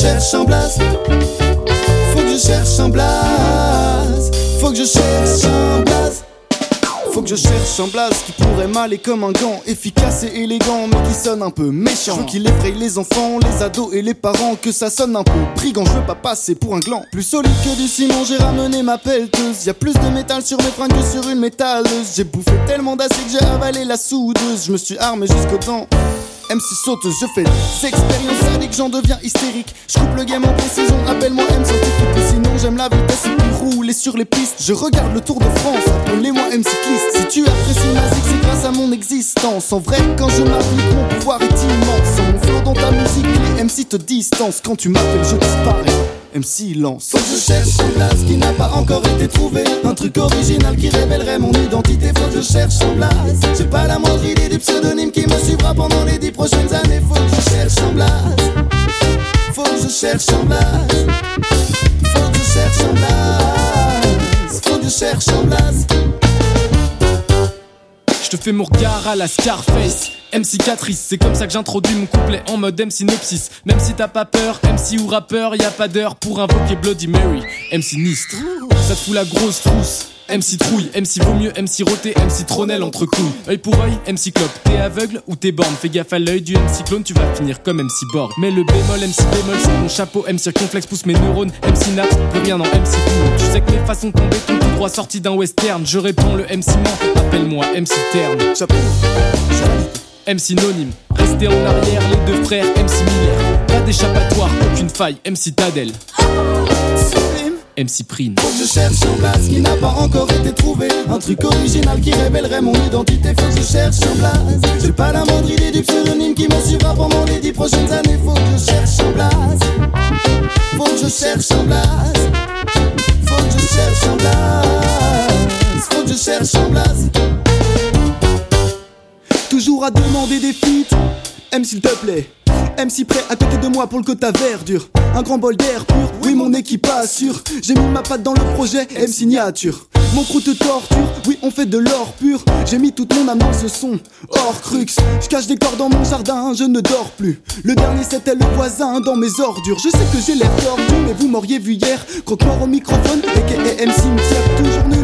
cherche un blaze. Faut que je cherche un blaze. Faut que je cherche un blaze. Faut que je cherche un blaze qui pourrait m'aller comme un gant Efficace et élégant mais qui sonne un peu méchant. Qu'il effraie les enfants, les ados et les parents Que ça sonne un peu brigand, je veux pas passer pour un gland Plus solide que du ciment, j'ai ramené ma pelleteuse. Y a plus de métal sur mes fringues que sur une métalleuse. J'ai bouffé tellement d'acier que j'ai avalé la soudeuse. Je me suis armé jusqu'aux dents MC sauteuse, je fais des expériences sadiques, j'en deviens hystérique. Je coupe le game en précision, appelle-moi M scientifique. Sinon j'aime la vitesse puis rouler sur les pistes. Je regarde le Tour de France, appelez-moi M cycliste. Si tu apprécies ma zik, c'est grâce à mon existence. En vrai, quand je m'applique, mon pouvoir est immense. Mon flow dans ta musique, les MC te distancent. Quand tu m'appelles, je disparais. MC lance. Faut que je cherche un blaze qui n'a pas encore été trouvé. Un truc original qui révélerait mon identité. Faut que je cherche un blaze. J'ai pas la moindre idée du pseudonyme qui me suivra pendant les dix prochaines années. Faut que je cherche un blaze. Faut que je cherche un blaze. Faut que je cherche un blaze. Faut que je cherche un blaze. Je te fais mon regard à la Scarface. MC Catrice, c'est comme ça que j'introduis mon couplet en mode MC Nopsis. Même si t'as pas peur, MC ou rappeur, y a pas d'heure pour invoquer Bloody Mary. MC Nistre, ça te fout la grosse frousse. MC Trouille, MC Vaut mieux, MC Roté, MC Tronel entre couilles. Œil pour œil, MC Clope. T'es aveugle ou t'es borne Fais gaffe à l'œil du MC Clone, tu vas finir comme MC Borg. Mais le bémol, MC bémol sur mon chapeau, MC Circonflexe pousse mes neurones, MC Nat, plus rien en MC Pool. Tu sais que mes façons tomber ton tout droit sorti d'un western. Je réponds le MC ment, appelle-moi MC Terne. Chapeau, MC Nonyme, restez en arrière, les deux frères MC Miller. Pas d'échappatoire, aucune faille, MC Tadel. MC Prine. Faut que je cherche un blaze qui n'a pas encore été trouvé. Un truc original qui révélerait mon identité. Faut que je cherche un blaze. J'ai pas la moindre idée du pseudonyme qui me suivra pendant les dix prochaines années. Faut que je cherche un blaze. Faut que je cherche un blaze. Faut que je cherche un blaze. Faut que je cherche un blaze. Toujours à demander des feats. M s'il te plaît. MC prêt à côté de moi pour le quota verdure. Un grand bol d'air pur, oui mon équipe assure. J'ai mis ma patte dans le projet, M signature. Mon crew te torture, oui on fait de l'or pur. J'ai mis toute mon âme dans ce son, hors crux. Je cache des corps dans mon jardin, je ne dors plus. Le dernier c'était le voisin dans mes ordures. Je sais que j'ai l'air tordu, mais vous m'auriez vu hier. Croque mort au microphone, et M cimetière.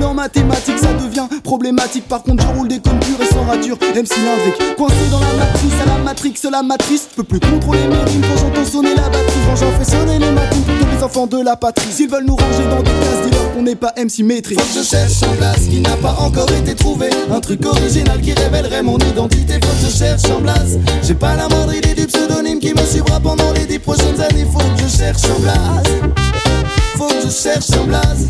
En mathématiques, ça devient problématique. Par contre, je roule des cônes pures et sans rature. M cylindrique, coincé dans la matrice, à la matrix, la matrice. Je peux plus contrôler mes rimes quand j'entends sonner la batterie. Quand j'en fais sonner les matines pour tous les enfants de la patrie. S'ils veulent nous ranger dans des cases, dis-leur qu'on n'est pas MC maîtrise. Faut que je cherche un blaze qui n'a pas encore été trouvé. Un truc original qui révélerait mon identité. Faut que je cherche un blaze. J'ai pas la moindre idée du pseudonyme qui me suivra pendant les dix prochaines années. Faut que je cherche un blaze. Faut que je cherche un blaze.